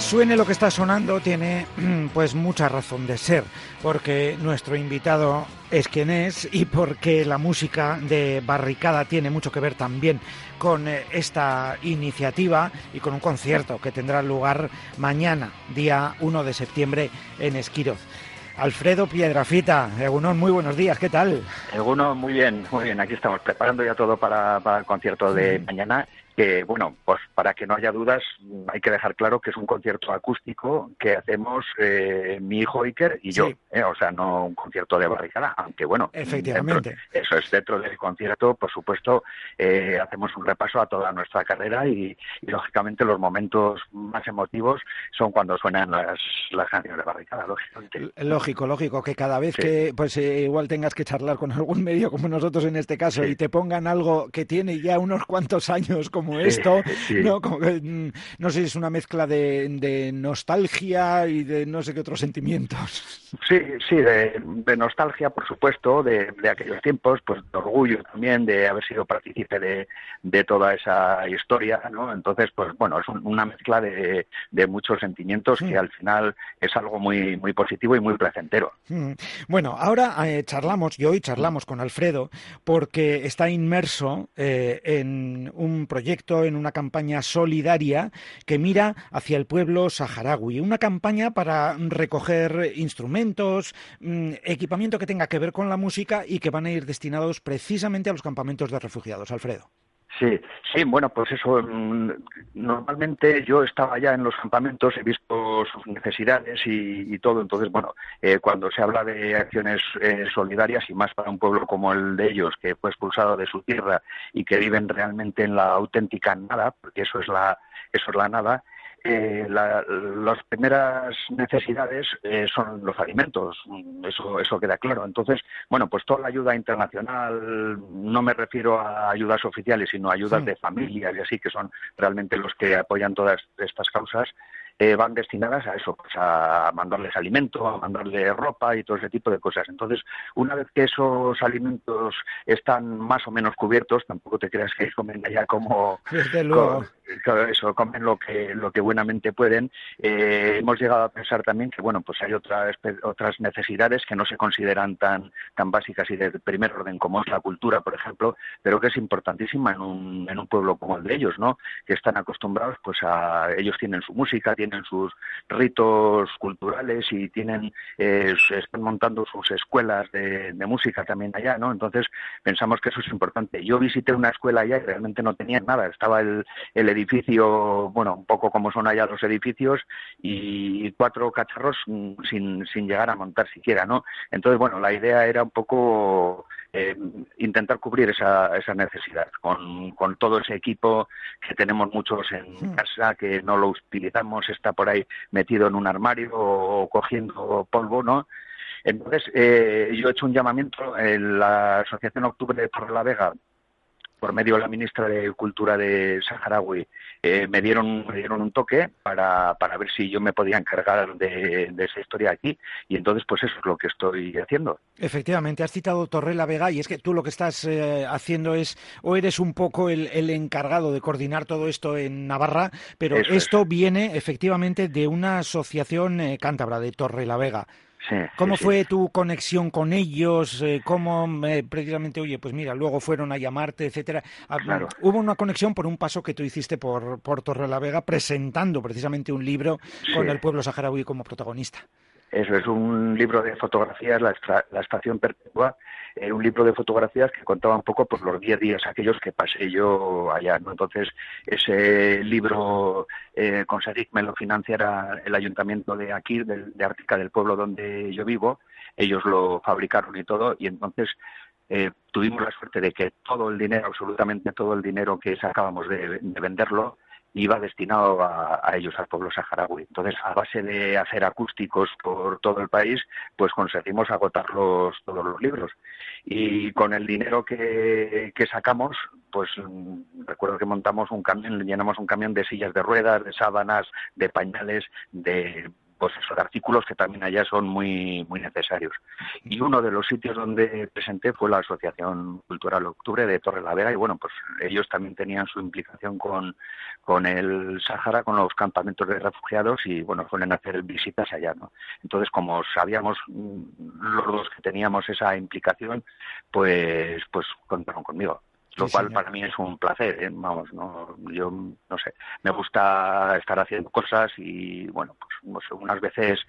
suene lo que está sonando tiene pues mucha razón de ser, porque nuestro invitado es quien es y porque la música de Barricada tiene mucho que ver también con eh, esta iniciativa y con un concierto que tendrá lugar mañana, día 1 de septiembre, en Esquiroz. Alfredo Piedrafita, Egunon, muy buenos días, ¿qué tal? Egunon, muy bien, muy bien, aquí estamos preparando ya todo para, para el concierto de mañana que, bueno, pues para que no haya dudas, hay que dejar claro que es un concierto acústico que hacemos eh, mi hijo Iker y yo, eh, o sea, no un concierto de barricada, aunque bueno, efectivamente. eso es dentro del concierto, por supuesto, eh, hacemos un repaso a toda nuestra carrera y, lógicamente los momentos más emotivos son cuando suenan las, las canciones de barricada, lógicamente. Lógico, lógico, que cada vez que pues igual tengas que charlar con algún medio como nosotros en este caso y te pongan algo que tiene ya unos cuantos años como esto, ¿no? Mm, no sé es una mezcla de, nostalgia y de no sé qué otros sentimientos. Sí, sí, de, nostalgia, por supuesto, de, aquellos tiempos, pues de orgullo también de haber sido partícipe de, toda esa historia, ¿no? Entonces, pues bueno, es una mezcla de, muchos sentimientos que al final es algo muy, muy positivo y muy placentero. Mm. Bueno, ahora eh, charlamos, y hoy charlamos con Alfredo, porque está inmerso eh, en un proyecto en una campaña solidaria que mira hacia el pueblo saharaui. Una campaña para recoger instrumentos, mm, equipamiento que tenga que ver con la música y que van a ir destinados precisamente a los campamentos de refugiados. Alfredo. Sí, sí, bueno, pues eso, mm, normalmente yo estaba ya en los campamentos, he visto sus necesidades y, todo, entonces, bueno, eh, cuando se habla de acciones eh, solidarias y más para un pueblo como el de ellos, que fue expulsado de su tierra y que viven realmente en la auténtica nada, porque eso es la, eso es la nada, eh, las primeras necesidades eh, son los alimentos, eso, eso queda claro. Entonces, bueno, pues toda la ayuda internacional, no me refiero a ayudas oficiales, sino a ayudas de familias y así, que son realmente los que apoyan todas estas causas, eh, van destinadas a eso, pues a mandarles alimento, a mandarles ropa y todo ese tipo de cosas. Entonces, una vez que esos alimentos están más o menos cubiertos, tampoco te creas que comen allá como, eso, comen lo que, lo que buenamente pueden. Eh, hemos llegado a pensar también que, bueno, pues hay otras, otras necesidades que no se consideran tan, tan básicas y de primer orden como es la cultura, por ejemplo, pero que es importantísima en un, en un pueblo como el de ellos, ¿no? Que están acostumbrados, pues a, ellos tienen su música, tienen sus ritos culturales y tienen eh, están montando sus escuelas de, música también allá, ¿no? Entonces pensamos que eso es importante. Yo visité una escuela allá y realmente no tenían nada, estaba el, el edificio, bueno, un poco como son allá los edificios, y cuatro cacharros mm, sin, sin llegar a montar siquiera, ¿no? Entonces, bueno, la idea era un poco eh, intentar cubrir esa, esa necesidad con, con todo ese equipo que tenemos muchos en hmm. casa, que no lo utilizamos, está por ahí metido en un armario o cogiendo polvo, ¿no? Entonces, eh, yo he hecho un llamamiento en la Asociación Octubre Torre la Vega, por medio de la ministra de Cultura de Saharaui, eh, me, dieron, me dieron un toque para, para ver si yo me podía encargar de, esa historia aquí. Y entonces, pues eso es lo que estoy haciendo. Efectivamente, has citado Torre la Vega y es que tú lo que estás eh, haciendo es, o eres un poco el, encargado de coordinar todo esto en Navarra, pero esto viene efectivamente de una asociación cántabra de Torre la ¿Cómo fue tu conexión con ellos? Eh, ¿Cómo eh, precisamente, oye, pues mira, luego fueron a llamarte, etcétera? Ah, hubo una conexión por un paso que tú hiciste por, por Torre la Vega presentando precisamente un libro con el pueblo saharaui como protagonista. Eso es un libro de fotografías, La, la Estación Perpetua, eh, un libro de fotografías que contaba un poco por pues, los 10 días aquellos que pasé yo allá. ¿no? Entonces, ese libro eh, conseguí lo financiara el ayuntamiento de aquí, de, de Ártica, del pueblo donde yo vivo. Ellos lo fabricaron y todo, y entonces eh, tuvimos la suerte de que todo el dinero, absolutamente todo el dinero que sacábamos de venderlo, iba destinado a, ellos, al pueblo saharaui. Entonces, a base de hacer acústicos por todo el país, pues conseguimos agotar todos los libros. Y con el dinero que, que sacamos, pues mm, recuerdo que montamos un camión, llenamos un camión de sillas de ruedas, de sábanas, de pañales, de pues esos artículos que también allá son muy, muy necesarios. Y uno de los sitios donde presenté fue la Asociación Cultural Octubre de Torre la Vega y bueno, pues ellos también tenían su implicación con, con el Sahara, con los campamentos de refugiados y bueno, suelen hacer visitas allá, ¿no? Entonces, como sabíamos mm, los dos que teníamos esa implicación, pues, pues contaron conmigo lo cual para mí es un placer, ¿eh? vamos, no, yo no sé, me gusta estar haciendo cosas y bueno, pues unas veces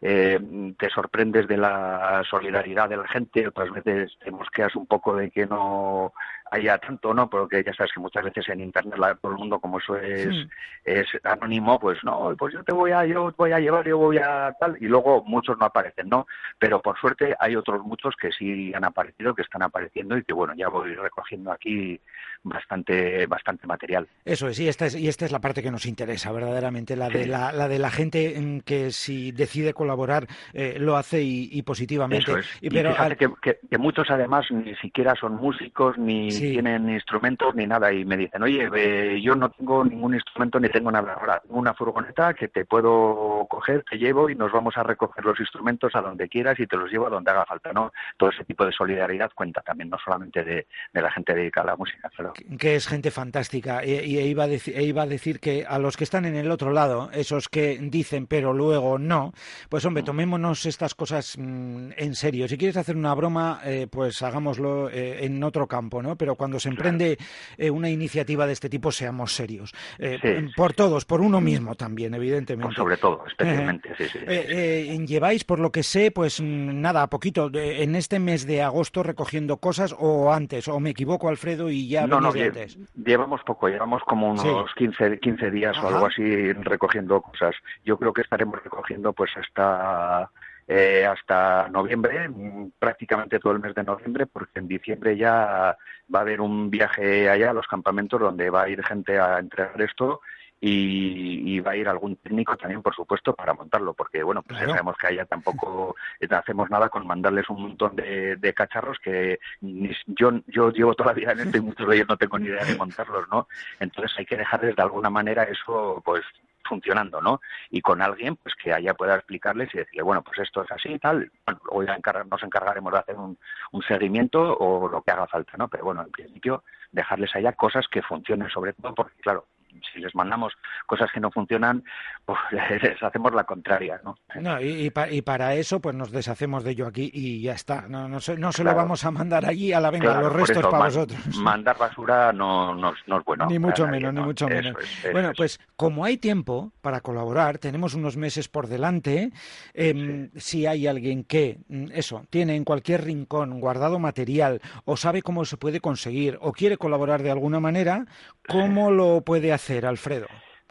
eh, te sorprendes de la solidaridad de la gente, otras veces te mosqueas un poco de que no haya tanto, ¿no? Porque ya sabes que muchas veces en internet la, todo el mundo como eso es, es anónimo, pues no, pues yo te voy a, yo voy a llevar, yo voy a tal, y luego muchos no aparecen, ¿no? Pero por suerte hay otros muchos que sí han aparecido, que están apareciendo y que bueno, ya voy recogiendo aquí bastante, bastante material. Eso es, y esta es, y esta es la parte que nos interesa verdaderamente, la de la, la de la gente que si decide colaborar eh, lo hace y, positivamente. Y, pero que, que, muchos además ni siquiera son músicos ni tienen instrumentos ni nada y me dicen, oye, eh, yo no tengo ningún instrumento ni tengo nada. Ahora, tengo una furgoneta que te puedo coger, te llevo y nos vamos a recoger los instrumentos a donde quieras y te los llevo a donde haga falta, ¿no? Todo ese tipo de solidaridad cuenta también, no solamente de, la gente dedicada a la música. Que es gente fantástica. Y, iba a decir, iba a decir que a los que están en el otro lado, esos que dicen pero luego no, pues hombre, tomémonos estas cosas mm, en serio. Si quieres hacer una broma, eh, pues hagámoslo eh, en otro campo, ¿no? Pero cuando se emprende eh, una iniciativa de este tipo, seamos serios. Eh, por todos, por uno mismo también, evidentemente. sobre todo, especialmente, eh, lleváis, por lo que sé, pues mm, nada, poquito, en este mes de agosto recogiendo cosas o antes, o me equivoco, Alfredo, y ya no, no, antes. Llevamos poco, llevamos como unos 15, 15 días o algo así recogiendo cosas. Yo creo que estaremos recogiendo pues hasta eh, hasta noviembre, mm, prácticamente todo el mes de noviembre, porque en diciembre ya va a haber un viaje allá a los campamentos donde va a ir gente a entregar esto y, va a ir algún técnico también, por supuesto, para montarlo, porque bueno, pues ya sabemos que allá tampoco hacemos nada con mandarles un montón de, cacharros que yo, yo llevo toda la vida en esto y muchos de ellos no tengo ni idea de montarlos, ¿no? Entonces hay que dejarles de alguna manera eso, pues funcionando, ¿no? Y con alguien pues que allá pueda explicarles y decirle, bueno, pues esto es así y tal, bueno, hoy nos encargaremos de hacer un, un, seguimiento o lo que haga falta, ¿no? Pero bueno, en principio dejarles allá cosas que funcionen sobre todo porque, claro, si les mandamos cosas que no funcionan, pues les hacemos la contraria, ¿no? no y, y, para eso, pues nos deshacemos de ello aquí y ya está. No, no, se, no se lo vamos a mandar allí a la venga, los restos para vosotros. Mandar basura no, no, es bueno. Ni mucho menos, ni mucho menos. bueno, pues como hay tiempo para colaborar, tenemos unos meses por delante. Em, si hay alguien que, mm, eso, tiene en cualquier rincón guardado material o sabe cómo se puede conseguir o quiere colaborar de alguna manera, ¿cómo lo puede hacer, Alfredo?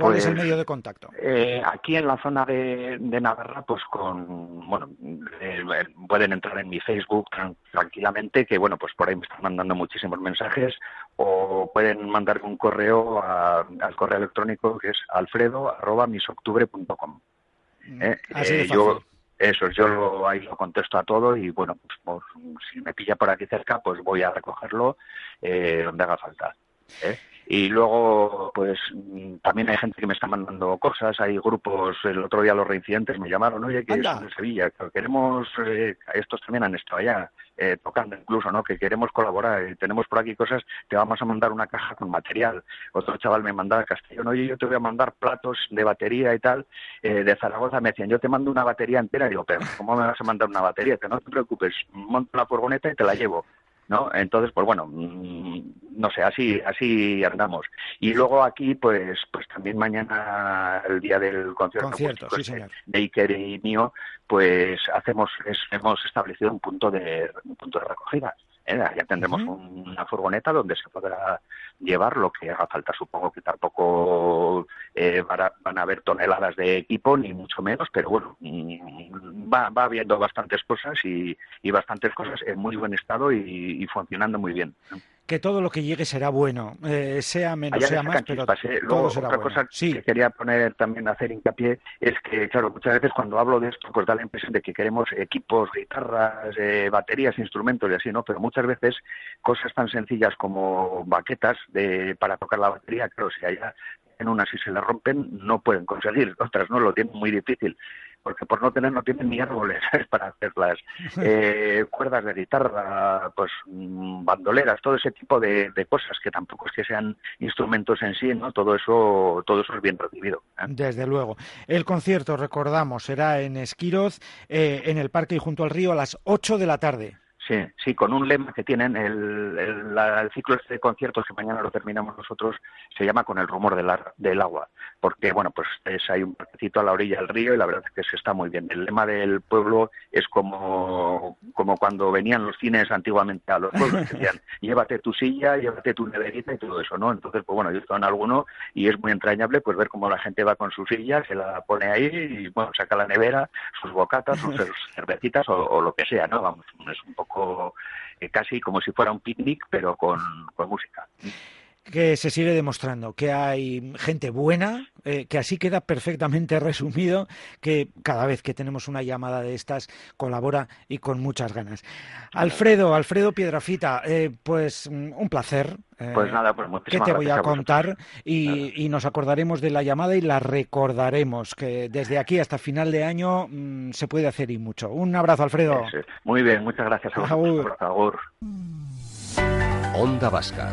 ¿Cuál es el pues, medio de contacto? Eh, aquí en la zona de, Navarra, pues con, bueno, eh, pueden entrar en mi Facebook tranquilamente, que bueno, pues por ahí me están mandando muchísimos mensajes, o pueden mandar un correo al correo electrónico que es alfredo@misoctubre.com. Mm, ¿Eh? Así de yo, eso, yo ahí lo contesto a todo y bueno, pues si me pilla por aquí cerca, pues voy a recogerlo donde haga falta. ¿Eh? Y luego, pues también hay gente que me está mandando cosas, hay grupos, el otro día los reincidentes me llamaron, oye, que es de Sevilla, que queremos, eh, estos también han estado allá eh, tocando incluso, ¿no? Que queremos colaborar, tenemos por aquí cosas, te vamos a mandar una caja con material. Otro chaval me mandaba a Castellón, oye, yo te voy a mandar platos de batería y tal, eh, de Zaragoza, me decían, yo te mando una batería entera, y digo, pero ¿cómo me vas a mandar una batería? Que no te preocupes, monto la furgoneta y te la llevo. ¿no? Entonces, pues bueno, mm, no sé, así así andamos. Y luego aquí, pues pues también mañana, el día del concierto, de Iker y mío, pues hacemos hemos establecido un punto de un punto de recogida. ¿eh? Ya tendremos una furgoneta donde se podrá llevar lo que haga falta. Supongo que tampoco eh, van, a, haber toneladas de equipo, ni mucho menos, pero bueno, mm, va, va habiendo bastantes cosas y, bastantes cosas en muy buen estado y, funcionando muy bien que todo lo que llegue será bueno, eh, sea menos, sea más, pero todo será otra cosa que quería poner también, hacer hincapié, es que, claro, muchas veces cuando hablo de esto, pues da la impresión de que queremos equipos, guitarras, eh, baterías, instrumentos y así, ¿no? Pero muchas veces cosas tan sencillas como baquetas de, para tocar la batería, claro, si allá en unas y se la rompen, no pueden conseguir, otras no, lo tienen muy difícil porque por no tener no tienen ni árboles para hacerlas, eh, cuerdas de guitarra, pues mm, bandoleras, todo ese tipo de, cosas que tampoco es que sean instrumentos en sí, ¿no? Todo eso, todo eso es bien recibido. ¿eh? Desde luego. El concierto, recordamos, será en Esquiroz, eh, en el parque y junto al río a las 8 de la tarde. Sí, sí, con un lema que tienen el, el, ciclo este de conciertos que mañana lo terminamos nosotros se llama con el rumor del, del agua, porque bueno, pues es, hay un parquecito a la orilla del río y la verdad es que se está muy bien. El lema del pueblo es como, como cuando venían los cines antiguamente a los pueblos, que decían llévate tu silla, llévate tu neverita y todo eso, ¿no? Entonces, pues bueno, yo estoy en alguno y es muy entrañable pues ver cómo la gente va con su silla, se la pone ahí y bueno, saca la nevera, sus bocatas, sus cervecitas o, o lo que sea, ¿no? Vamos, es un poco eh, casi como si fuera un picnic, pero con, música que se sigue demostrando que hay gente buena, eh, que así queda perfectamente resumido, que cada vez que tenemos una llamada de estas colabora y con muchas ganas. Alfredo, Alfredo Piedrafita, eh, pues mm, un placer. pues nada, pues ¿Qué te voy a, contar? Y, nos acordaremos de la llamada y la recordaremos, que desde aquí hasta final de año mm, se puede hacer y mucho. Un abrazo, Alfredo. Muy bien, muchas gracias. A Por favor. Onda Vasca,